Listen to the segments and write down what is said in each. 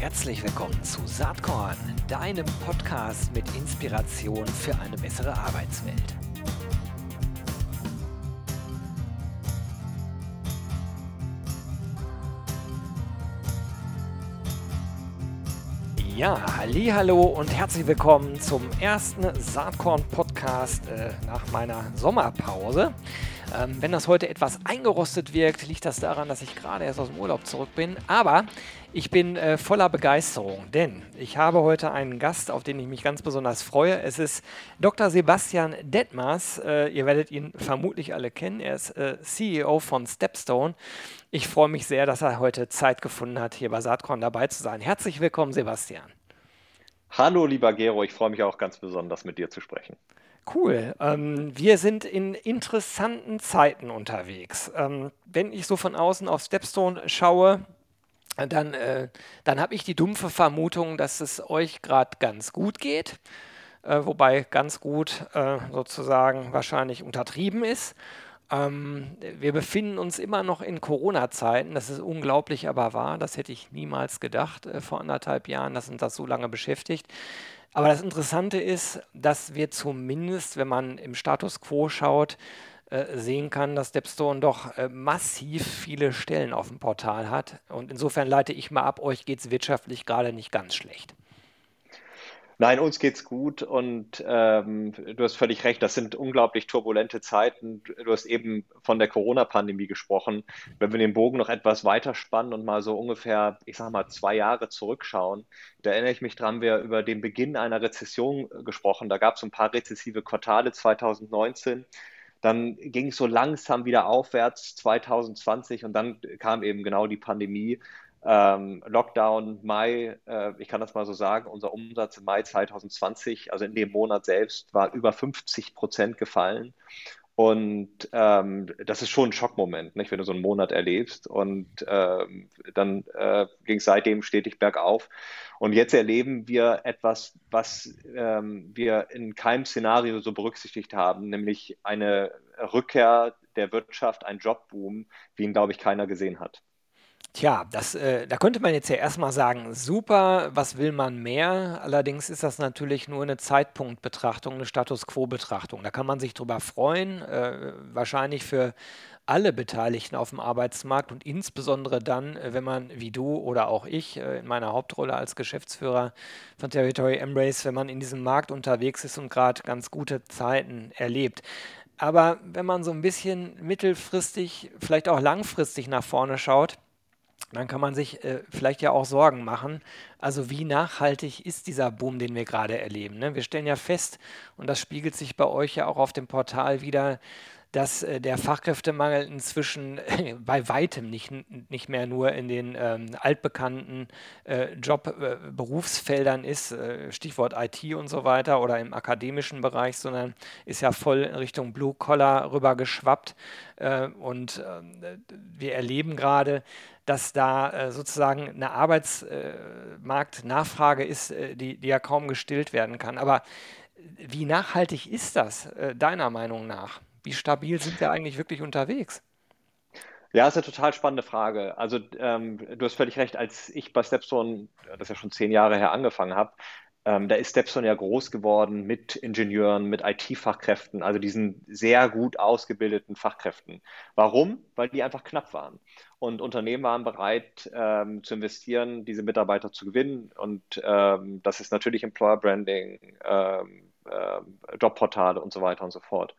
Herzlich willkommen zu Saatkorn, deinem Podcast mit Inspiration für eine bessere Arbeitswelt. Ja, hallo und herzlich willkommen zum ersten Saatkorn Podcast äh, nach meiner Sommerpause. Ähm, wenn das heute etwas eingerostet wirkt, liegt das daran, dass ich gerade erst aus dem Urlaub zurück bin. Aber ich bin äh, voller Begeisterung, denn ich habe heute einen Gast, auf den ich mich ganz besonders freue. Es ist Dr. Sebastian Detmers. Äh, ihr werdet ihn vermutlich alle kennen. Er ist äh, CEO von Stepstone. Ich freue mich sehr, dass er heute Zeit gefunden hat, hier bei Saatkorn dabei zu sein. Herzlich willkommen, Sebastian. Hallo, lieber Gero. Ich freue mich auch ganz besonders, mit dir zu sprechen. Cool. Ähm, wir sind in interessanten Zeiten unterwegs. Ähm, wenn ich so von außen auf Stepstone schaue, dann, äh, dann habe ich die dumpfe Vermutung, dass es euch gerade ganz gut geht. Äh, wobei ganz gut äh, sozusagen wahrscheinlich untertrieben ist. Ähm, wir befinden uns immer noch in Corona-Zeiten. Das ist unglaublich, aber wahr. Das hätte ich niemals gedacht äh, vor anderthalb Jahren, dass uns das so lange beschäftigt. Aber das Interessante ist, dass wir zumindest, wenn man im Status quo schaut, äh, sehen kann, dass Stepstone doch äh, massiv viele Stellen auf dem Portal hat. Und insofern leite ich mal ab, euch geht es wirtschaftlich gerade nicht ganz schlecht. Nein, uns geht's gut und ähm, du hast völlig recht, das sind unglaublich turbulente Zeiten. Du hast eben von der Corona-Pandemie gesprochen. Wenn wir den Bogen noch etwas weiter spannen und mal so ungefähr, ich sag mal, zwei Jahre zurückschauen, da erinnere ich mich dran, wir über den Beginn einer Rezession gesprochen. Da gab es ein paar rezessive Quartale 2019. Dann ging es so langsam wieder aufwärts 2020 und dann kam eben genau die Pandemie ähm, Lockdown Mai, äh, ich kann das mal so sagen, unser Umsatz im Mai 2020, also in dem Monat selbst, war über 50 Prozent gefallen. Und ähm, das ist schon ein Schockmoment, nicht, wenn du so einen Monat erlebst. Und ähm, dann äh, ging es seitdem stetig bergauf. Und jetzt erleben wir etwas, was ähm, wir in keinem Szenario so berücksichtigt haben, nämlich eine Rückkehr der Wirtschaft, ein Jobboom, wie ihn, glaube ich, keiner gesehen hat. Tja, das, äh, da könnte man jetzt ja erstmal sagen, super, was will man mehr? Allerdings ist das natürlich nur eine Zeitpunktbetrachtung, eine Status Quo-Betrachtung. Da kann man sich drüber freuen, äh, wahrscheinlich für alle Beteiligten auf dem Arbeitsmarkt und insbesondere dann, äh, wenn man wie du oder auch ich äh, in meiner Hauptrolle als Geschäftsführer von Territory Embrace, wenn man in diesem Markt unterwegs ist und gerade ganz gute Zeiten erlebt. Aber wenn man so ein bisschen mittelfristig, vielleicht auch langfristig nach vorne schaut, dann kann man sich äh, vielleicht ja auch Sorgen machen. Also wie nachhaltig ist dieser Boom, den wir gerade erleben? Ne? Wir stellen ja fest, und das spiegelt sich bei euch ja auch auf dem Portal wieder, dass äh, der Fachkräftemangel inzwischen äh, bei weitem nicht, nicht mehr nur in den ähm, altbekannten äh, Job-Berufsfeldern äh, ist, äh, Stichwort IT und so weiter oder im akademischen Bereich, sondern ist ja voll in Richtung Blue Collar rüber geschwappt. Äh, und ähm, wir erleben gerade, dass da sozusagen eine Arbeitsmarktnachfrage ist, die, die ja kaum gestillt werden kann. Aber wie nachhaltig ist das deiner Meinung nach? Wie stabil sind wir eigentlich wirklich unterwegs? Ja, ist eine total spannende Frage. Also ähm, du hast völlig recht, als ich bei Stepstone, das ja schon zehn Jahre her, angefangen habe, ähm, da ist Stepstone ja groß geworden mit Ingenieuren, mit IT-Fachkräften, also diesen sehr gut ausgebildeten Fachkräften. Warum? Weil die einfach knapp waren. Und Unternehmen waren bereit ähm, zu investieren, diese Mitarbeiter zu gewinnen. Und ähm, das ist natürlich Employer Branding, ähm, äh, Jobportale und so weiter und so fort.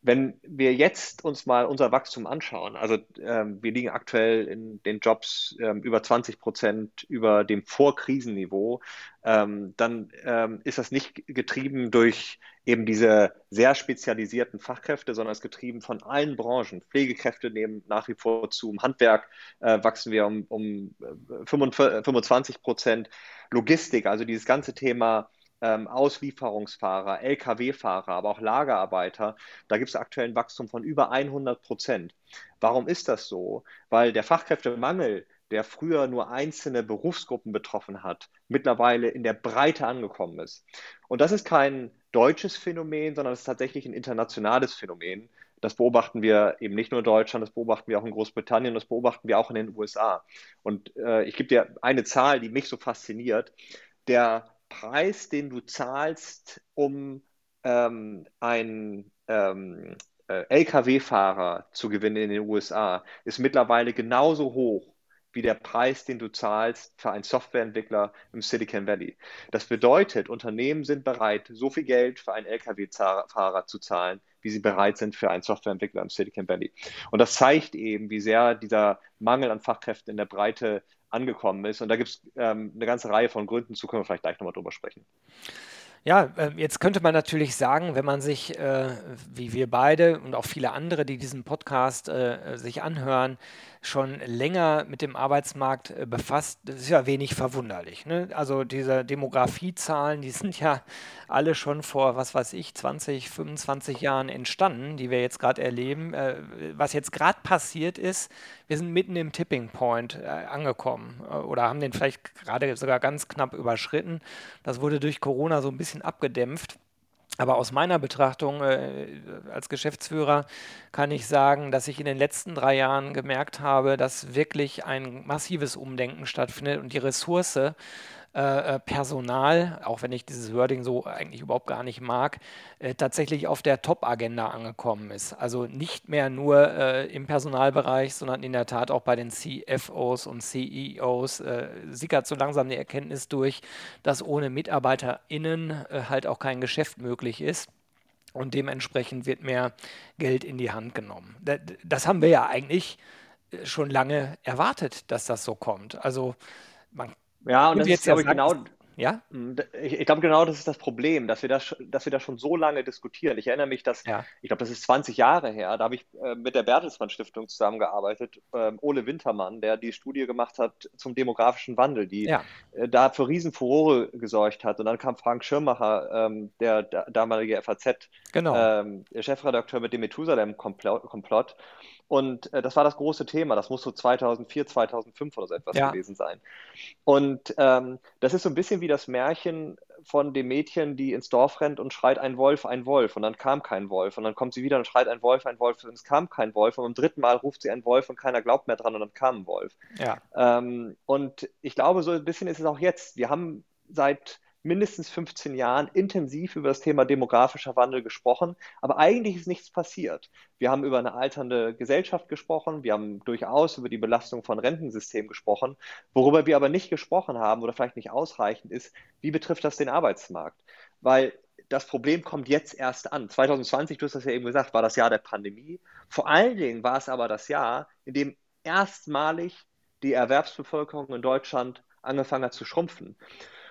Wenn wir jetzt uns mal unser Wachstum anschauen, also ähm, wir liegen aktuell in den Jobs ähm, über 20 Prozent über dem Vorkrisenniveau, ähm, dann ähm, ist das nicht getrieben durch eben diese sehr spezialisierten Fachkräfte, sondern es ist getrieben von allen Branchen. Pflegekräfte nehmen nach wie vor zu, im Handwerk äh, wachsen wir um, um 25 äh, Prozent. Logistik, also dieses ganze Thema ähm, Auslieferungsfahrer, Lkw-Fahrer, aber auch Lagerarbeiter, da gibt es aktuell ein Wachstum von über 100 Prozent. Warum ist das so? Weil der Fachkräftemangel, der früher nur einzelne Berufsgruppen betroffen hat, mittlerweile in der Breite angekommen ist. Und das ist kein deutsches Phänomen, sondern es ist tatsächlich ein internationales Phänomen. Das beobachten wir eben nicht nur in Deutschland, das beobachten wir auch in Großbritannien, das beobachten wir auch in den USA. Und äh, ich gebe dir eine Zahl, die mich so fasziniert. Der Preis, den du zahlst, um ähm, ein ähm, äh, Lkw-Fahrer zu gewinnen in den USA, ist mittlerweile genauso hoch wie der Preis, den du zahlst für einen Softwareentwickler im Silicon Valley. Das bedeutet, Unternehmen sind bereit, so viel Geld für einen Lkw-Fahrer zu zahlen, wie sie bereit sind für einen Softwareentwickler im Silicon Valley. Und das zeigt eben, wie sehr dieser Mangel an Fachkräften in der Breite angekommen ist. Und da gibt es ähm, eine ganze Reihe von Gründen, zu können wir vielleicht gleich nochmal drüber sprechen. Ja, äh, jetzt könnte man natürlich sagen, wenn man sich, äh, wie wir beide und auch viele andere, die diesen Podcast äh, sich anhören, schon länger mit dem Arbeitsmarkt äh, befasst, das ist ja wenig verwunderlich. Ne? Also diese Demografiezahlen, die sind ja alle schon vor, was weiß ich, 20, 25 Jahren entstanden, die wir jetzt gerade erleben. Was jetzt gerade passiert ist, wir sind mitten im Tipping Point angekommen oder haben den vielleicht gerade sogar ganz knapp überschritten. Das wurde durch Corona so ein bisschen abgedämpft. Aber aus meiner Betrachtung äh, als Geschäftsführer kann ich sagen, dass ich in den letzten drei Jahren gemerkt habe, dass wirklich ein massives Umdenken stattfindet und die Ressource äh, äh, Personal, auch wenn ich dieses Wording so eigentlich überhaupt gar nicht mag, äh, tatsächlich auf der Top-Agenda angekommen ist. Also nicht mehr nur äh, im Personalbereich, sondern in der Tat auch bei den CFOs und CEOs äh, sickert so langsam die Erkenntnis durch, dass ohne MitarbeiterInnen halt auch kein Geschäft möglich ist. Und dementsprechend wird mehr Geld in die Hand genommen. Das haben wir ja eigentlich schon lange erwartet, dass das so kommt. Also man ja, und das ist, glaube ich, genau, ja? Hm, ich, ich glaube, genau das ist das Problem, dass wir das, dass wir das schon so lange diskutieren. Ich erinnere mich, dass, ja. ich glaube, das ist 20 Jahre her, da habe ich äh, mit der Bertelsmann Stiftung zusammengearbeitet, äh, Ole Wintermann, der die Studie gemacht hat zum demografischen Wandel, die ja. äh, da für Riesenfurore gesorgt hat. Und dann kam Frank Schirmacher, ähm, der, der, damalige FAZ, genau. ähm, Chefredakteur mit dem Methusalem-Komplott. Und äh, das war das große Thema. Das muss so 2004, 2005 oder so etwas ja. gewesen sein. Und ähm, das ist so ein bisschen wie das Märchen von dem Mädchen, die ins Dorf rennt und schreit ein Wolf, ein Wolf. Und dann kam kein Wolf. Und dann kommt sie wieder und schreit ein Wolf, ein Wolf. Und es kam kein Wolf. Und beim dritten Mal ruft sie ein Wolf und keiner glaubt mehr dran. Und dann kam ein Wolf. Ja. Ähm, und ich glaube, so ein bisschen ist es auch jetzt. Wir haben seit mindestens 15 Jahren intensiv über das Thema demografischer Wandel gesprochen, aber eigentlich ist nichts passiert. Wir haben über eine alternde Gesellschaft gesprochen, wir haben durchaus über die Belastung von Rentensystemen gesprochen. Worüber wir aber nicht gesprochen haben oder vielleicht nicht ausreichend ist, wie betrifft das den Arbeitsmarkt? Weil das Problem kommt jetzt erst an. 2020, du hast das ja eben gesagt, war das Jahr der Pandemie. Vor allen Dingen war es aber das Jahr, in dem erstmalig die Erwerbsbevölkerung in Deutschland angefangen hat zu schrumpfen.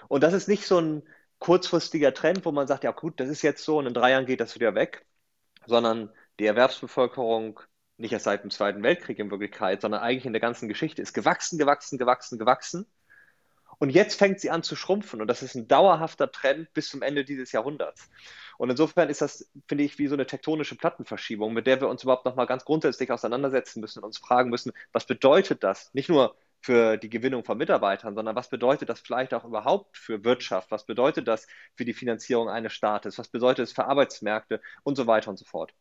Und das ist nicht so ein kurzfristiger Trend, wo man sagt, ja gut, das ist jetzt so und in drei Jahren geht das wieder weg, sondern die Erwerbsbevölkerung nicht erst seit dem Zweiten Weltkrieg in Wirklichkeit, sondern eigentlich in der ganzen Geschichte ist gewachsen, gewachsen, gewachsen, gewachsen. Und jetzt fängt sie an zu schrumpfen und das ist ein dauerhafter Trend bis zum Ende dieses Jahrhunderts. Und insofern ist das, finde ich, wie so eine tektonische Plattenverschiebung, mit der wir uns überhaupt nochmal ganz grundsätzlich auseinandersetzen müssen und uns fragen müssen, was bedeutet das? Nicht nur für die Gewinnung von Mitarbeitern, sondern was bedeutet das vielleicht auch überhaupt für Wirtschaft? Was bedeutet das für die Finanzierung eines Staates? Was bedeutet es für Arbeitsmärkte und so weiter und so fort?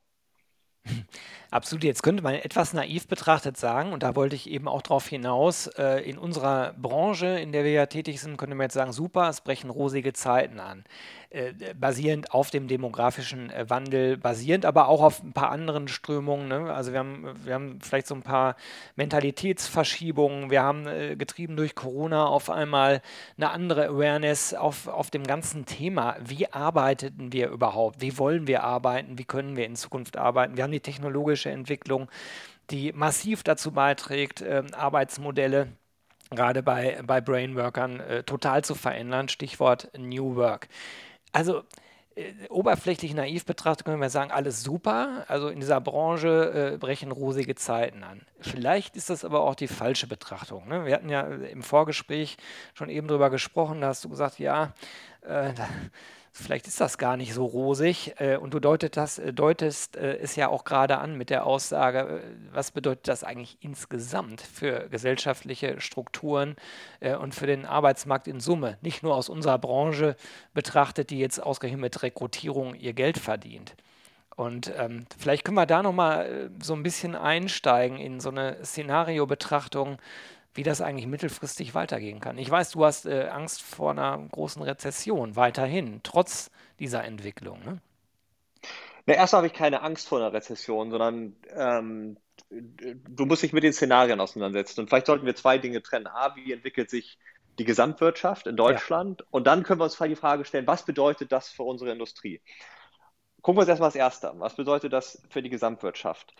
Absolut, jetzt könnte man etwas naiv betrachtet sagen, und da wollte ich eben auch darauf hinaus, äh, in unserer Branche, in der wir ja tätig sind, könnte man jetzt sagen, super, es brechen rosige Zeiten an. Äh, basierend auf dem demografischen äh, Wandel, basierend aber auch auf ein paar anderen Strömungen. Ne? Also wir haben, wir haben vielleicht so ein paar Mentalitätsverschiebungen, wir haben äh, getrieben durch Corona auf einmal eine andere Awareness auf, auf dem ganzen Thema. Wie arbeiteten wir überhaupt? Wie wollen wir arbeiten? Wie können wir in Zukunft arbeiten? Wir haben die technologische Entwicklung, die massiv dazu beiträgt, äh, Arbeitsmodelle gerade bei, bei Brainworkern äh, total zu verändern. Stichwort New Work. Also äh, oberflächlich naiv betrachtet können wir sagen, alles super. Also in dieser Branche äh, brechen rosige Zeiten an. Vielleicht ist das aber auch die falsche Betrachtung. Ne? Wir hatten ja im Vorgespräch schon eben darüber gesprochen, da hast du gesagt, ja, äh, vielleicht ist das gar nicht so rosig. Äh, und du deutet das, äh, deutest äh, es ja auch gerade an mit der Aussage, was bedeutet das eigentlich insgesamt für gesellschaftliche Strukturen und für den Arbeitsmarkt in Summe? Nicht nur aus unserer Branche betrachtet, die jetzt ausgerechnet mit Rekrutierung ihr Geld verdient. Und ähm, vielleicht können wir da nochmal so ein bisschen einsteigen in so eine Szenario-Betrachtung, wie das eigentlich mittelfristig weitergehen kann. Ich weiß, du hast äh, Angst vor einer großen Rezession weiterhin, trotz dieser Entwicklung. Ne? Na, erst habe ich keine Angst vor einer Rezession, sondern ähm, du musst dich mit den Szenarien auseinandersetzen. Und vielleicht sollten wir zwei Dinge trennen. A, wie entwickelt sich die Gesamtwirtschaft in Deutschland? Ja. Und dann können wir uns die Frage stellen, was bedeutet das für unsere Industrie? Gucken wir uns erstmal das Erste an. Was bedeutet das für die Gesamtwirtschaft?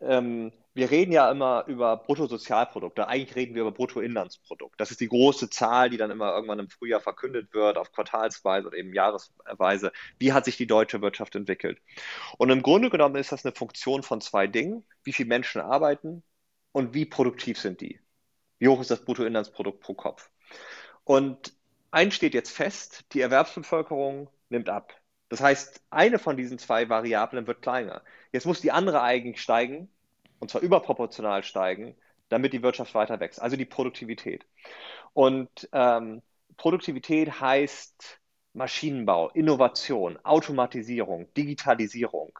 Ähm, wir reden ja immer über Bruttosozialprodukte. Eigentlich reden wir über Bruttoinlandsprodukt. Das ist die große Zahl, die dann immer irgendwann im Frühjahr verkündet wird, auf Quartalsweise oder eben Jahresweise. Wie hat sich die deutsche Wirtschaft entwickelt? Und im Grunde genommen ist das eine Funktion von zwei Dingen. Wie viele Menschen arbeiten und wie produktiv sind die? Wie hoch ist das Bruttoinlandsprodukt pro Kopf? Und eins steht jetzt fest, die Erwerbsbevölkerung nimmt ab. Das heißt, eine von diesen zwei Variablen wird kleiner. Jetzt muss die andere eigentlich steigen, und zwar überproportional steigen, damit die Wirtschaft weiter wächst, also die Produktivität. Und ähm, Produktivität heißt Maschinenbau, Innovation, Automatisierung, Digitalisierung.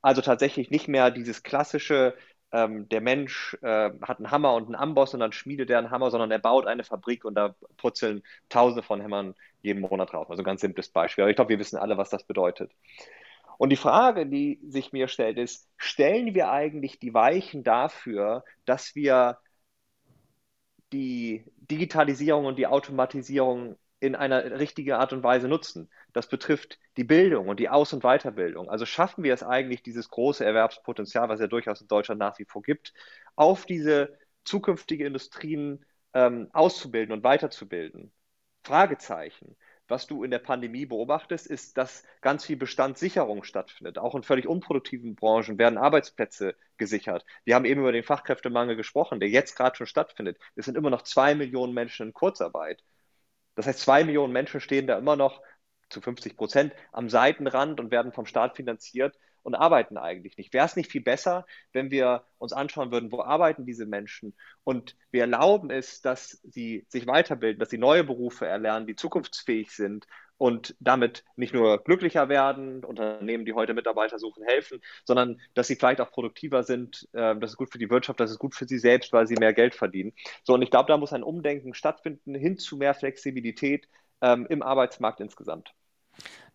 Also tatsächlich nicht mehr dieses klassische, ähm, der Mensch äh, hat einen Hammer und einen Amboss und dann schmiedet er einen Hammer, sondern er baut eine Fabrik und da purzeln Tausende von Hämmern jeden Monat raus. Also ein ganz simples Beispiel. Aber ich glaube, wir wissen alle, was das bedeutet. Und die Frage, die sich mir stellt, ist, stellen wir eigentlich die Weichen dafür, dass wir die Digitalisierung und die Automatisierung in einer richtigen Art und Weise nutzen. Das betrifft die Bildung und die Aus- und Weiterbildung. Also schaffen wir es eigentlich, dieses große Erwerbspotenzial, was ja durchaus in Deutschland nach wie vor gibt, auf diese zukünftige Industrien ähm, auszubilden und weiterzubilden. Fragezeichen. Was du in der Pandemie beobachtest, ist, dass ganz viel Bestandssicherung stattfindet. Auch in völlig unproduktiven Branchen werden Arbeitsplätze gesichert. Wir haben eben über den Fachkräftemangel gesprochen, der jetzt gerade schon stattfindet. Es sind immer noch zwei Millionen Menschen in Kurzarbeit. Das heißt, zwei Millionen Menschen stehen da immer noch zu 50 Prozent am Seitenrand und werden vom Staat finanziert und arbeiten eigentlich nicht. Wäre es nicht viel besser, wenn wir uns anschauen würden, wo arbeiten diese Menschen und wir erlauben es, dass sie sich weiterbilden, dass sie neue Berufe erlernen, die zukunftsfähig sind und damit nicht nur glücklicher werden, Unternehmen, die heute Mitarbeiter suchen, helfen, sondern dass sie vielleicht auch produktiver sind. Äh, das ist gut für die Wirtschaft, das ist gut für sie selbst, weil sie mehr Geld verdienen. So, und ich glaube, da muss ein Umdenken stattfinden hin zu mehr Flexibilität ähm, im Arbeitsmarkt insgesamt.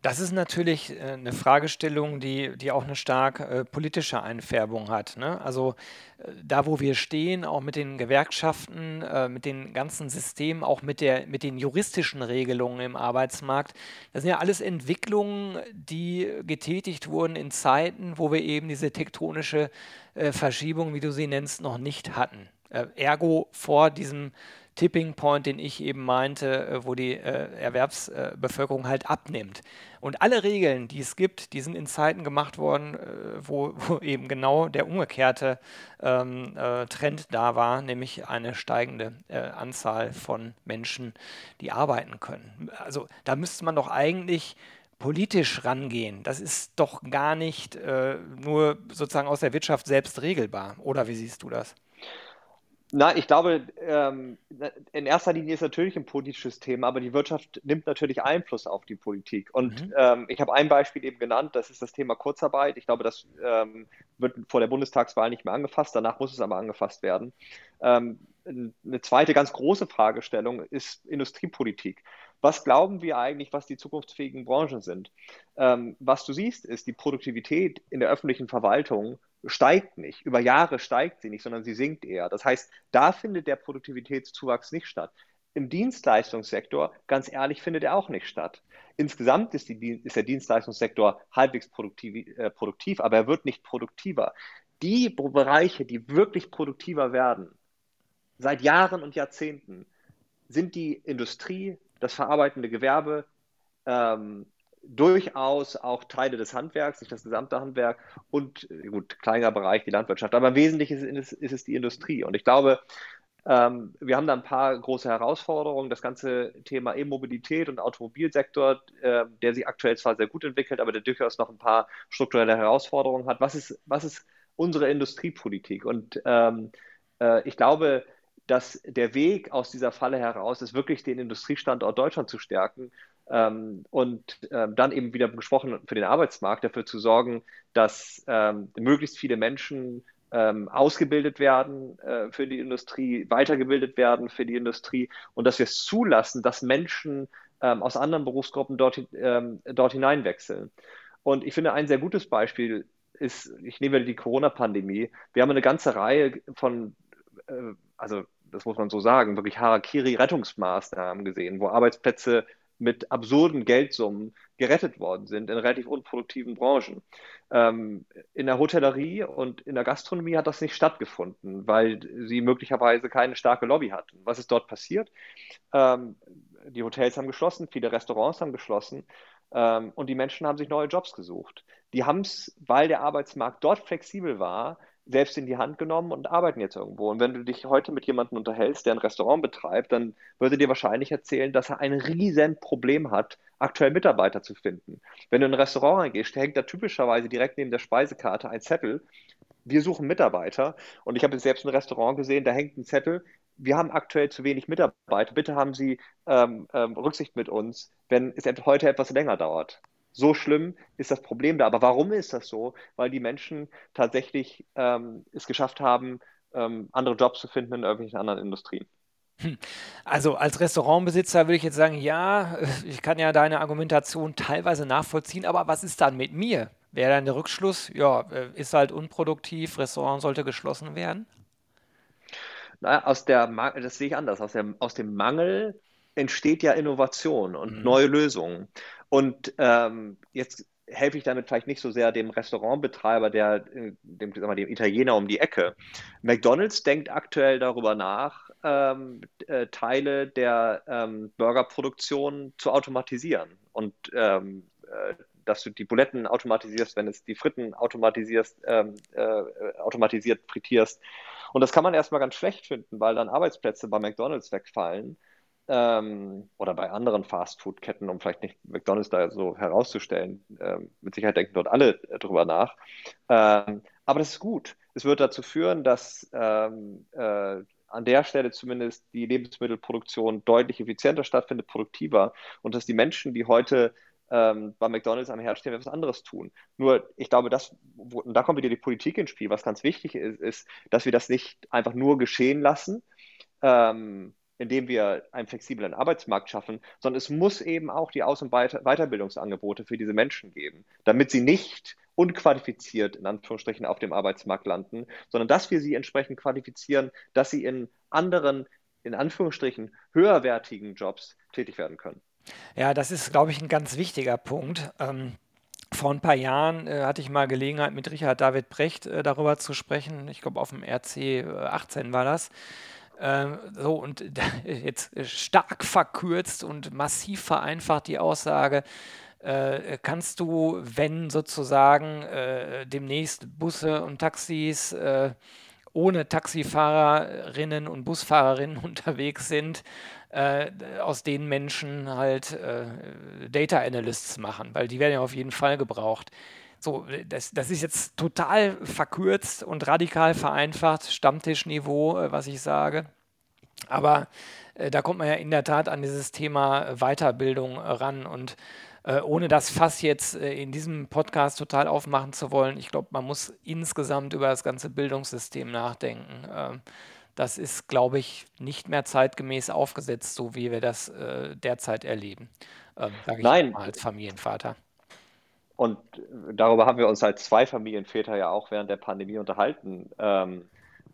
Das ist natürlich äh, eine Fragestellung, die, die auch eine stark äh, politische Einfärbung hat. Ne? Also äh, da, wo wir stehen, auch mit den Gewerkschaften, äh, mit den ganzen Systemen, auch mit, der, mit den juristischen Regelungen im Arbeitsmarkt, das sind ja alles Entwicklungen, die getätigt wurden in Zeiten, wo wir eben diese tektonische äh, Verschiebung, wie du sie nennst, noch nicht hatten. Ergo vor diesem Tipping Point, den ich eben meinte, äh, wo die äh, Erwerbsbevölkerung halt abnimmt. Und alle Regeln, die es gibt, die sind in Zeiten gemacht worden, äh, wo, wo, eben genau der umgekehrte ähm, äh, Trend da war, nämlich eine steigende äh, Anzahl von Menschen, die arbeiten können. Also da müsste man doch eigentlich politisch rangehen. Das ist doch gar nicht äh, nur sozusagen aus der Wirtschaft selbst regelbar. Oder wie siehst du das? Na, ich glaube, ähm, in erster Linie ist natürlich ein politisches Thema, aber die Wirtschaft nimmt natürlich Einfluss auf die Politik. Und mhm. ähm, ich habe ein Beispiel eben genannt, das ist das Thema Kurzarbeit. Ich glaube, das ähm, wird vor der Bundestagswahl nicht mehr angefasst, danach muss es aber angefasst werden. Ähm, eine zweite ganz große Fragestellung ist Industriepolitik. Was glauben wir eigentlich, was die zukunftsfähigen Branchen sind? Ähm, was du siehst, ist, die Produktivität in der öffentlichen Verwaltung steigt nicht. Über Jahre steigt sie nicht, sondern sie sinkt eher. Das heißt, da findet der Produktivitätszuwachs nicht statt. Im Dienstleistungssektor, ganz ehrlich, findet er auch nicht statt. Insgesamt ist, die, ist der Dienstleistungssektor halbwegs produktiv, äh, produktiv, aber er wird nicht produktiver. Die Bereiche, die wirklich produktiver werden, seit Jahren und Jahrzehnten, sind die Industrie, das verarbeitende Gewerbe, ähm, durchaus auch Teile des Handwerks, nicht das gesamte Handwerk und äh, gut, kleiner Bereich die Landwirtschaft. Aber im Wesentlichen ist, ist es die Industrie. Und ich glaube, ähm, wir haben da ein paar große Herausforderungen. Das ganze Thema E-Mobilität und Automobilsektor, äh, der sich aktuell zwar sehr gut entwickelt, aber der durchaus noch ein paar strukturelle Herausforderungen hat. Was ist, was ist unsere Industriepolitik? Und ähm, äh, ich glaube, dass der Weg aus dieser Falle heraus ist, wirklich den Industriestandort Deutschland zu stärken Ähm, und ähm, dann eben wieder gesprochen für den Arbeitsmarkt, dafür zu sorgen, dass ähm, möglichst viele Menschen ähm, ausgebildet werden äh, für die Industrie, weitergebildet werden für die Industrie und dass wir es zulassen, dass Menschen ähm, aus anderen Berufsgruppen dort, ähm, dort hineinwechseln. Und ich finde, ein sehr gutes Beispiel ist, ich nehme die Corona-Pandemie. Wir haben eine ganze Reihe von, äh, also das muss man so sagen, wirklich Harakiri-Rettungsmaßnahmen gesehen, wo Arbeitsplätze mit absurden Geldsummen gerettet worden sind in relativ unproduktiven Branchen. Ähm, in der Hotellerie und in der Gastronomie hat das nicht stattgefunden, weil sie möglicherweise keine starke Lobby hatten. Was ist dort passiert? Ähm, die Hotels haben geschlossen, viele Restaurants haben geschlossen ähm, und die Menschen haben sich neue Jobs gesucht. Die haben es, weil der Arbeitsmarkt dort flexibel war, selbst in die Hand genommen und arbeiten jetzt irgendwo. Und wenn du dich heute mit jemandem unterhältst, der ein Restaurant betreibt, dann würde dir wahrscheinlich erzählen, dass er ein riesen Problem hat, aktuell Mitarbeiter zu finden. Wenn du in ein Restaurant reingehst, hängt da typischerweise direkt neben der Speisekarte ein Zettel. Wir suchen Mitarbeiter. Und ich habe jetzt selbst ein Restaurant gesehen, da hängt ein Zettel. Wir haben aktuell zu wenig Mitarbeiter. Bitte haben Sie ähm, ähm, Rücksicht mit uns, wenn es heute etwas länger dauert so schlimm ist das Problem da. Aber warum ist das so? Weil die Menschen tatsächlich ähm, es geschafft haben, ähm, andere Jobs zu finden in irgendwelchen anderen Industrien. Hm. Also als Restaurantbesitzer würde ich jetzt sagen, ja, ich kann ja deine Argumentation teilweise nachvollziehen, aber was ist dann mit mir? Wäre dann der Rückschluss, ja, äh, ist halt unproduktiv, Restaurant sollte geschlossen werden? Naja, aus der, das sehe ich anders. Aus, der, aus dem Mangel entsteht ja Innovation und mhm. neue Lösungen. Und ähm, jetzt helfe ich damit vielleicht nicht so sehr dem Restaurantbetreiber, der, äh, dem, sag mal, dem Italiener um die Ecke. McDonald's denkt aktuell darüber nach, ähm, äh, Teile der ähm, Burgerproduktion zu automatisieren und ähm, äh, dass du die Buletten automatisierst, wenn es die Fritten automatisierst, ähm, äh, automatisiert frittierst. Und das kann man erstmal ganz schlecht finden, weil dann Arbeitsplätze bei McDonald's wegfallen ähm, oder bei anderen Fastfood-Ketten, um vielleicht nicht McDonalds da so herauszustellen. Ähm, mit Sicherheit denken dort alle äh, drüber nach. Ähm, aber das ist gut. Es wird dazu führen, dass ähm, äh, an der Stelle zumindest die Lebensmittelproduktion deutlich effizienter stattfindet, produktiver und dass die Menschen, die heute ähm, bei McDonalds am Herd stehen, etwas anderes tun. Nur, ich glaube, das, wo, und da kommt wieder die Politik ins Spiel, was ganz wichtig ist, ist, dass wir das nicht einfach nur geschehen lassen, ähm, indem wir einen flexiblen Arbeitsmarkt schaffen, sondern es muss eben auch die Aus- und Weiterbildungsangebote für diese Menschen geben, damit sie nicht unqualifiziert in Anführungsstrichen auf dem Arbeitsmarkt landen, sondern dass wir sie entsprechend qualifizieren, dass sie in anderen, in Anführungsstrichen, höherwertigen Jobs tätig werden können. Ja, das ist, glaube ich, ein ganz wichtiger Punkt. Ähm vor ein paar Jahren äh, hatte ich mal Gelegenheit, mit Richard David Brecht äh, darüber zu sprechen. Ich glaube, auf dem RC 18 war das. Ähm, so, und jetzt stark verkürzt und massiv vereinfacht die Aussage, äh, kannst du, wenn sozusagen äh, demnächst Busse und Taxis äh, ohne Taxifahrerinnen und Busfahrerinnen unterwegs sind, äh, aus den Menschen halt äh, Data Analysts machen, weil die werden ja auf jeden Fall gebraucht. So, das, das ist jetzt total verkürzt und radikal vereinfacht, Stammtischniveau, äh, was ich sage. Aber äh, da kommt man ja in der Tat an dieses Thema Weiterbildung ran und äh, ohne das Fass jetzt äh, in diesem Podcast total aufmachen zu wollen, ich glaube, man muss insgesamt über das ganze Bildungssystem nachdenken. Ähm, das ist, glaube ich, nicht mehr zeitgemäß aufgesetzt, so wie wir das äh, derzeit erleben. Ähm, Sage ich Nein. mal als Familienvater. Und darüber haben wir uns als zwei Familienväter ja auch während der Pandemie unterhalten. Ähm,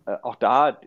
äh, auch da,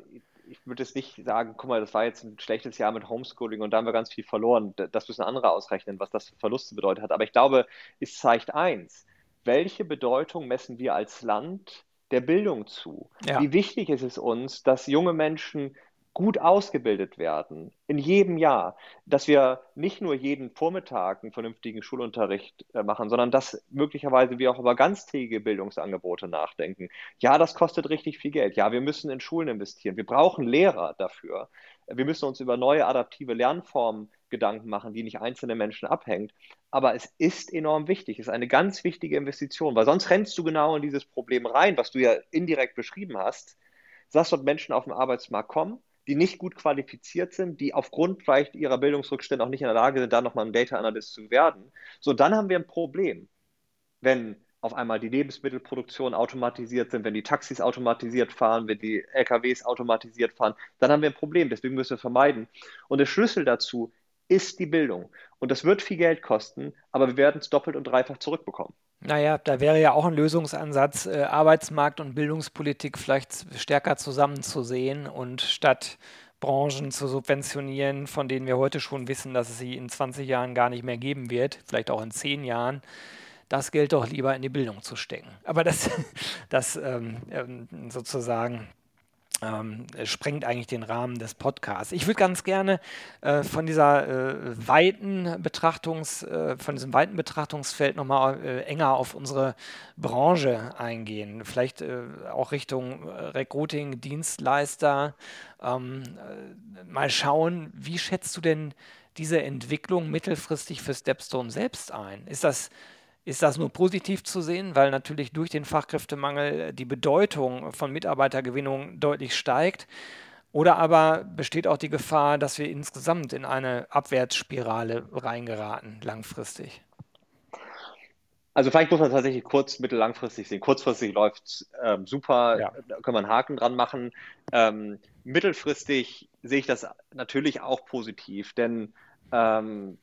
ich würde jetzt nicht sagen, guck mal, das war jetzt ein schlechtes Jahr mit Homeschooling und da haben wir ganz viel verloren. Das müssen andere ausrechnen, was das für Verluste bedeutet hat. Aber ich glaube, es zeigt eins. Welche Bedeutung messen wir als Land der Bildung zu? Ja. Wie wichtig ist es uns, dass junge Menschen gut ausgebildet werden, in jedem Jahr, dass wir nicht nur jeden Vormittag einen vernünftigen Schulunterricht äh, machen, sondern dass möglicherweise wir auch über ganztägige Bildungsangebote nachdenken. Ja, das kostet richtig viel Geld. Ja, wir müssen in Schulen investieren. Wir brauchen Lehrer dafür. Wir müssen uns über neue adaptive Lernformen Gedanken machen, die nicht einzelne Menschen abhängt. Aber es ist enorm wichtig, es ist eine ganz wichtige Investition, weil sonst rennst du genau in dieses Problem rein, was du ja indirekt beschrieben hast. Sagst dort Menschen auf den Arbeitsmarkt kommen, die nicht gut qualifiziert sind, die aufgrund vielleicht ihrer Bildungsrückstände auch nicht in der Lage sind, da nochmal ein Data Analyst zu werden. So, dann haben wir ein Problem, wenn auf einmal die Lebensmittelproduktion automatisiert sind, wenn die Taxis automatisiert fahren, wenn die LKWs automatisiert fahren, dann haben wir ein Problem. Deswegen müssen wir vermeiden. Und der Schlüssel dazu ist die Bildung. Und das wird viel Geld kosten, aber wir werden es doppelt und dreifach zurückbekommen. Naja, da wäre ja auch ein Lösungsansatz, äh, Arbeitsmarkt und Bildungspolitik vielleicht stärker zusammenzusehen und statt Branchen zu subventionieren, von denen wir heute schon wissen, dass es sie in 20 Jahren gar nicht mehr geben wird, vielleicht auch in 10 Jahren, das Geld doch lieber in die Bildung zu stecken. Aber das, das ähm, ähm sozusagen ähm, sprengt eigentlich den Rahmen des Podcasts. Ich würde ganz gerne äh, von dieser äh, weiten Betrachtungs, äh, von diesem weiten Betrachtungsfeld nochmal äh, enger auf unsere Branche eingehen. Vielleicht äh, auch Richtung äh, Recruiting, Dienstleister. Ähm, mal schauen, wie schätzt du denn diese Entwicklung mittelfristig für Stepstone selbst ein? Ist das ist das nur positiv zu sehen, weil natürlich durch den Fachkräftemangel die Bedeutung von Mitarbeitergewinnung deutlich steigt? Oder aber besteht auch die Gefahr, dass wir insgesamt in eine Abwärtsspirale reingeraten, langfristig? Also vielleicht muss man tatsächlich kurz, mittel, langfristig sehen. Kurzfristig läuft es ähm, super, ja. da können wir einen Haken dran machen. Ähm, mittelfristig sehe ich das natürlich auch positiv, denn ähm,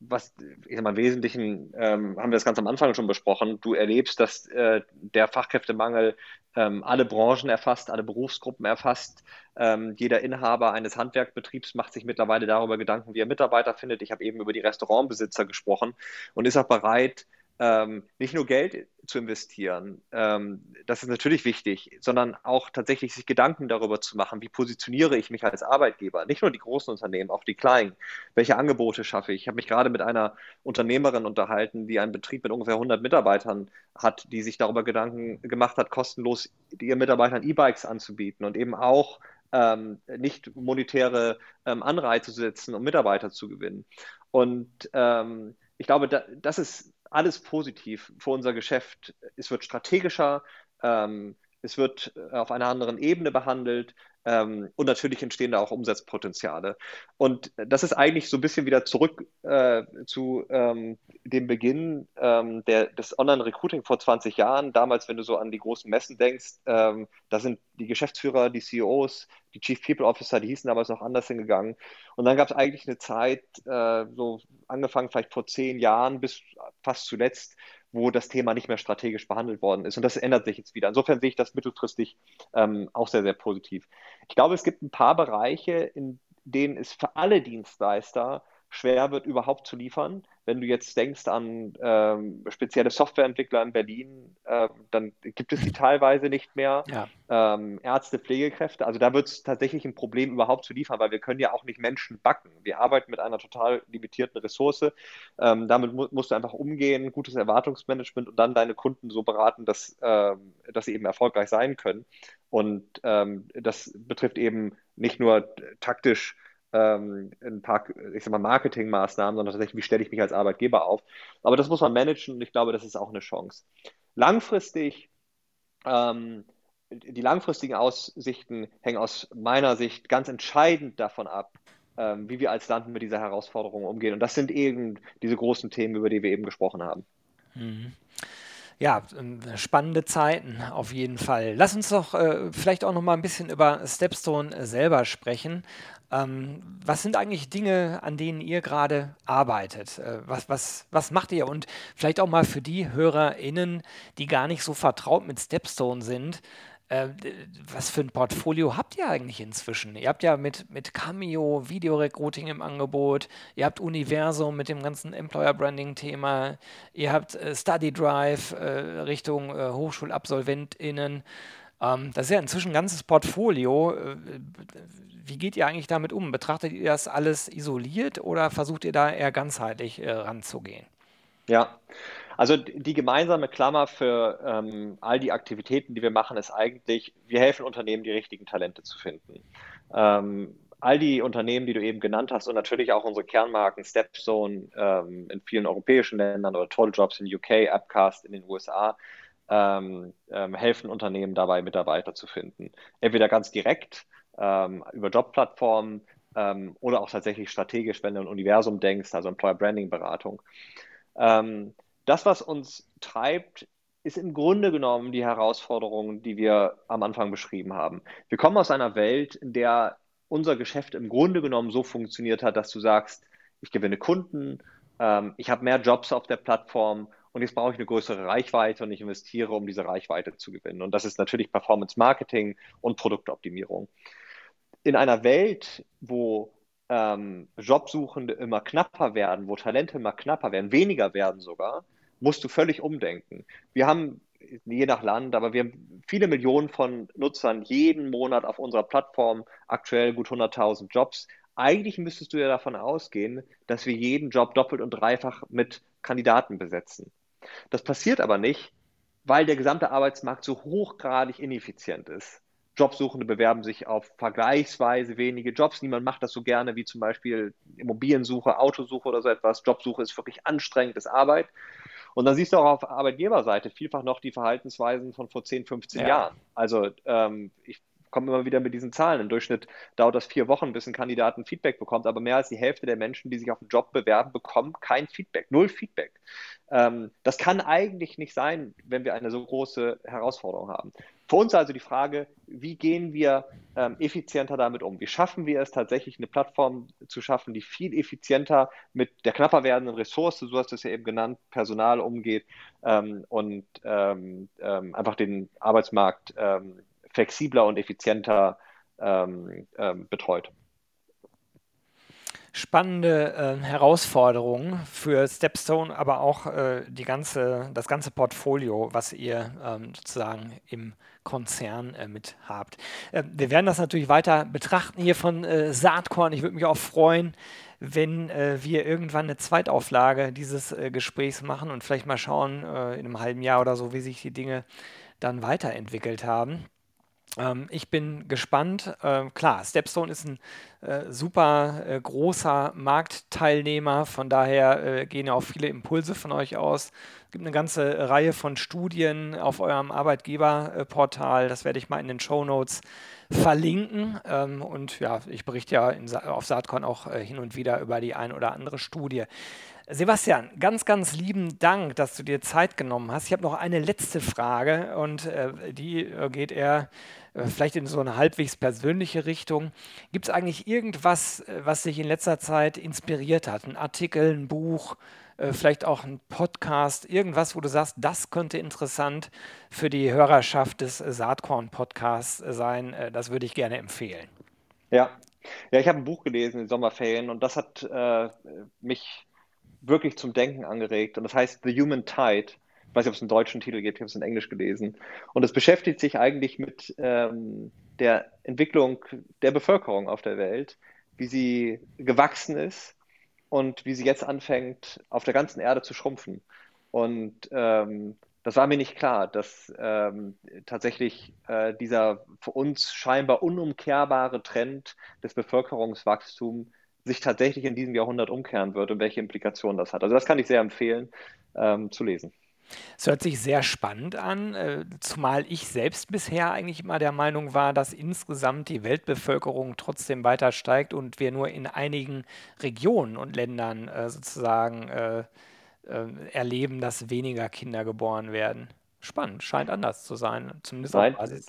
was, ich sag mal, im Wesentlichen ähm, haben wir das ganz am Anfang schon besprochen. Du erlebst, dass äh, der Fachkräftemangel ähm, alle Branchen erfasst, alle Berufsgruppen erfasst. Ähm, jeder Inhaber eines Handwerkbetriebs macht sich mittlerweile darüber Gedanken, wie er Mitarbeiter findet. Ich habe eben über die Restaurantbesitzer gesprochen und ist auch bereit, ähm, nicht nur Geld zu investieren, ähm, das ist natürlich wichtig, sondern auch tatsächlich sich Gedanken darüber zu machen, wie positioniere ich mich als Arbeitgeber, nicht nur die großen Unternehmen, auch die kleinen, welche Angebote schaffe ich. Ich habe mich gerade mit einer Unternehmerin unterhalten, die einen Betrieb mit ungefähr 100 Mitarbeitern hat, die sich darüber Gedanken gemacht hat, kostenlos ihren Mitarbeitern E-Bikes anzubieten und eben auch ähm, nicht monetäre ähm, Anreize zu setzen, um Mitarbeiter zu gewinnen. Und ähm, ich glaube, da, das ist alles positiv für unser Geschäft. Es wird strategischer, ähm, es wird äh, auf einer anderen Ebene behandelt ähm, und natürlich entstehen da auch Umsatzpotenziale. Und das ist eigentlich so ein bisschen wieder zurück äh, zu ähm, dem Beginn ähm, der, des Online-Recruiting vor 20 Jahren. Damals, wenn du so an die großen Messen denkst, ähm, da sind die Geschäftsführer, die CEOs, die Chief People Officer, die hießen damals noch anders hingegangen. Und dann gab es eigentlich eine Zeit, äh, so angefangen vielleicht vor zehn Jahren bis fast zuletzt, wo das Thema nicht mehr strategisch behandelt worden ist. Und das ändert sich jetzt wieder. Insofern sehe ich das mittelfristig ähm, auch sehr, sehr positiv. Ich glaube, es gibt ein paar Bereiche, in denen es für alle Dienstleister schwer wird, überhaupt zu liefern. Wenn du jetzt denkst an ähm, spezielle Softwareentwickler in Berlin, äh, dann gibt es die teilweise nicht mehr. Ja. Ähm, Ärzte, Pflegekräfte, also da wird es tatsächlich ein Problem, überhaupt zu liefern, weil wir können ja auch nicht Menschen backen. Wir arbeiten mit einer total limitierten Ressource. Ähm, damit mu musst du einfach umgehen, gutes Erwartungsmanagement und dann deine Kunden so beraten, dass, äh, dass sie eben erfolgreich sein können. Und ähm, das betrifft eben nicht nur taktisch ähm, ein paar, ich sag mal, Marketingmaßnahmen, sondern tatsächlich, wie stelle ich mich als Arbeitgeber auf. Aber das muss man managen und ich glaube, das ist auch eine Chance. Langfristig, ähm, die langfristigen Aussichten hängen aus meiner Sicht ganz entscheidend davon ab, ähm, wie wir als Land mit dieser Herausforderung umgehen. Und das sind eben diese großen Themen, über die wir eben gesprochen haben. Mhm ja, ähm, spannende Zeiten auf jeden Fall. Lass uns doch äh, vielleicht auch noch mal ein bisschen über Stepstone selber sprechen. Ähm, was sind eigentlich Dinge, an denen ihr gerade arbeitet? Äh, was, was, was macht ihr? Und vielleicht auch mal für die HörerInnen, die gar nicht so vertraut mit Stepstone sind, äh, was für ein Portfolio habt ihr eigentlich inzwischen? Ihr habt ja mit, mit Cameo Videorecruiting im Angebot, ihr habt Universum mit dem ganzen Employer Branding Thema, ihr habt äh, Study Drive äh, Richtung äh, HochschulabsolventInnen. Ähm, das ist ja inzwischen ein ganzes Portfolio. Äh, wie geht ihr eigentlich damit um? Betrachtet ihr das alles isoliert oder versucht ihr da eher ganzheitlich äh, ranzugehen? Ja, also die gemeinsame Klammer für ähm, all die Aktivitäten, die wir machen, ist eigentlich, wir helfen Unternehmen, die richtigen Talente zu finden. Ähm, all die Unternehmen, die du eben genannt hast und natürlich auch unsere Kernmarken Stepzone ähm, in vielen europäischen Ländern oder Total Jobs in UK, Appcast in den USA, ähm, ähm, helfen Unternehmen dabei, Mitarbeiter zu finden. Entweder ganz direkt ähm, über Jobplattformen ähm, oder auch tatsächlich strategisch, wenn du ein Universum denkst, also Employer Branding Beratung. Ähm, das, was uns treibt, ist im Grunde genommen die Herausforderung, die wir am Anfang beschrieben haben. Wir kommen aus einer Welt, in der unser Geschäft im Grunde genommen so funktioniert hat, dass du sagst, ich gewinne Kunden, ähm, ich habe mehr Jobs auf der Plattform und jetzt brauche ich eine größere Reichweite und ich investiere, um diese Reichweite zu gewinnen. Und das ist natürlich Performance Marketing und Produktoptimierung. In einer Welt, wo ähm, Jobsuchende immer knapper werden, wo Talente immer knapper werden, weniger werden sogar, musst du völlig umdenken. Wir haben, je nach Land, aber wir haben viele Millionen von Nutzern jeden Monat auf unserer Plattform, aktuell gut 100.000 Jobs. Eigentlich müsstest du ja davon ausgehen, dass wir jeden Job doppelt und dreifach mit Kandidaten besetzen. Das passiert aber nicht, weil der gesamte Arbeitsmarkt so hochgradig ineffizient ist. Jobsuchende bewerben sich auf vergleichsweise wenige Jobs. Niemand macht das so gerne wie zum Beispiel Immobiliensuche, Autosuche oder so etwas. Jobsuche ist wirklich anstrengend, ist Arbeit. Und dann siehst du auch auf Arbeitgeberseite vielfach noch die Verhaltensweisen von vor 10, 15 ja. Jahren. Also ähm, ich komme immer wieder mit diesen Zahlen. Im Durchschnitt dauert das vier Wochen, bis ein Kandidat ein Feedback bekommt, aber mehr als die Hälfte der Menschen, die sich auf einen Job bewerben, bekommen kein Feedback, null Feedback. Ähm, das kann eigentlich nicht sein, wenn wir eine so große Herausforderung haben. Für uns also die Frage, wie gehen wir ähm, effizienter damit um? Wie schaffen wir es tatsächlich, eine Plattform zu schaffen, die viel effizienter mit der knapper werdenden Ressource, so hast du es ja eben genannt, Personal umgeht ähm, und ähm, ähm, einfach den Arbeitsmarkt ähm, flexibler und effizienter betreut spannende äh, Herausforderung für Stepstone, aber auch äh, die ganze, das ganze Portfolio, was ihr ähm, sozusagen im Konzern äh, mit habt. Äh, wir werden das natürlich weiter betrachten hier von äh, Saatkorn. Ich würde mich auch freuen, wenn äh, wir irgendwann eine Zweitauflage dieses Gesprächs machen und vielleicht mal schauen in einem halben Jahr oder so, wie sich die Dinge dann weiterentwickelt haben. Ähm, ich bin gespannt. Ähm, klar, Stepstone ist ein äh, super äh, großer Marktteilnehmer, von daher äh, gehen ja auch viele Impulse von euch aus. Es gibt eine ganze Reihe von Studien auf eurem Arbeitgeberportal, das werde ich mal in den Show Notes verlinken. Ähm, und ja, ich berichte ja in, auf Saatkorn auch äh, hin und wieder über die ein oder andere Studie. Sebastian, ganz, ganz lieben Dank, dass du dir Zeit genommen hast. Ich habe noch eine letzte Frage und äh, die äh, geht eher äh, vielleicht in so eine halbwegs persönliche Richtung. Gibt es eigentlich irgendwas, äh, was dich in letzter Zeit inspiriert hat? Ein Artikel, ein Buch, äh, vielleicht auch ein Podcast, irgendwas, wo du sagst, das könnte interessant für die Hörerschaft des Saatkorn-Podcasts sein. Das würde ich gerne empfehlen. Ja, ja ich habe ein Buch gelesen in den Sommerferien und das hat mich wirklich zum Denken angeregt. Und das heißt The Human Tide. Ich weiß nicht, ob es einen deutschen Titel gibt, ich habe es in Englisch gelesen. Und es beschäftigt sich eigentlich mit ähm, der Entwicklung der Bevölkerung auf der Welt, wie sie gewachsen ist und wie sie jetzt anfängt, auf der ganzen Erde zu schrumpfen. Und ähm, das war mir nicht klar, dass ähm, tatsächlich äh, dieser für uns scheinbar unumkehrbare Trend des Bevölkerungswachstums sich tatsächlich in diesem Jahrhundert umkehren wird und welche Implikationen das hat. Also das kann ich sehr empfehlen ähm, zu lesen. Es hört sich sehr spannend an, äh, zumal ich selbst bisher eigentlich immer der Meinung war, dass insgesamt die Weltbevölkerung trotzdem weiter steigt und wir nur in einigen Regionen und Ländern äh, sozusagen äh, erleben, dass weniger Kinder geboren werden. Spannend, scheint anders zu sein, zumindest Nein, auf Basis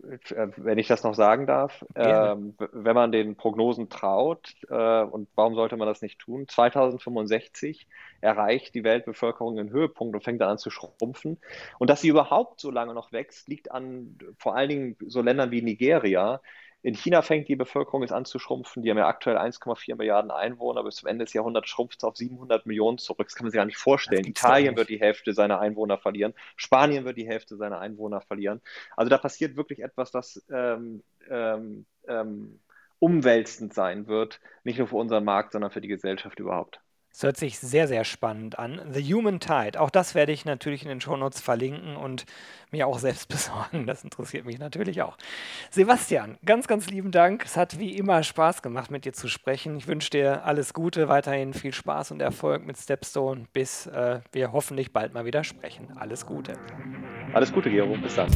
wenn ich das noch sagen darf, äh, wenn man den Prognosen traut, äh, und warum sollte man das nicht tun? 2065 erreicht die Weltbevölkerung den Höhepunkt und fängt dann an zu schrumpfen. Und dass sie überhaupt so lange noch wächst, liegt an vor allen Dingen so Ländern wie Nigeria, in China fängt die Bevölkerung jetzt an zu schrumpfen. Die haben ja aktuell 1,4 Milliarden Einwohner. Bis zum Ende des Jahrhunderts schrumpft es auf 700 Millionen zurück. Das kann man sich gar nicht vorstellen. Italien wird die Hälfte seiner Einwohner verlieren. Spanien wird die Hälfte seiner Einwohner verlieren. Also da passiert wirklich etwas, das ähm, ähm, ähm, umwälzend sein wird. Nicht nur für unseren Markt, sondern für die Gesellschaft überhaupt. Es hört sich sehr, sehr spannend an. The Human Tide, auch das werde ich natürlich in den Shownotes verlinken und mir auch selbst besorgen. Das interessiert mich natürlich auch. Sebastian, ganz, ganz lieben Dank. Es hat wie immer Spaß gemacht, mit dir zu sprechen. Ich wünsche dir alles Gute, weiterhin viel Spaß und Erfolg mit Stepstone, bis äh, wir hoffentlich bald mal wieder sprechen. Alles Gute. Alles Gute, Gero. Bis dann.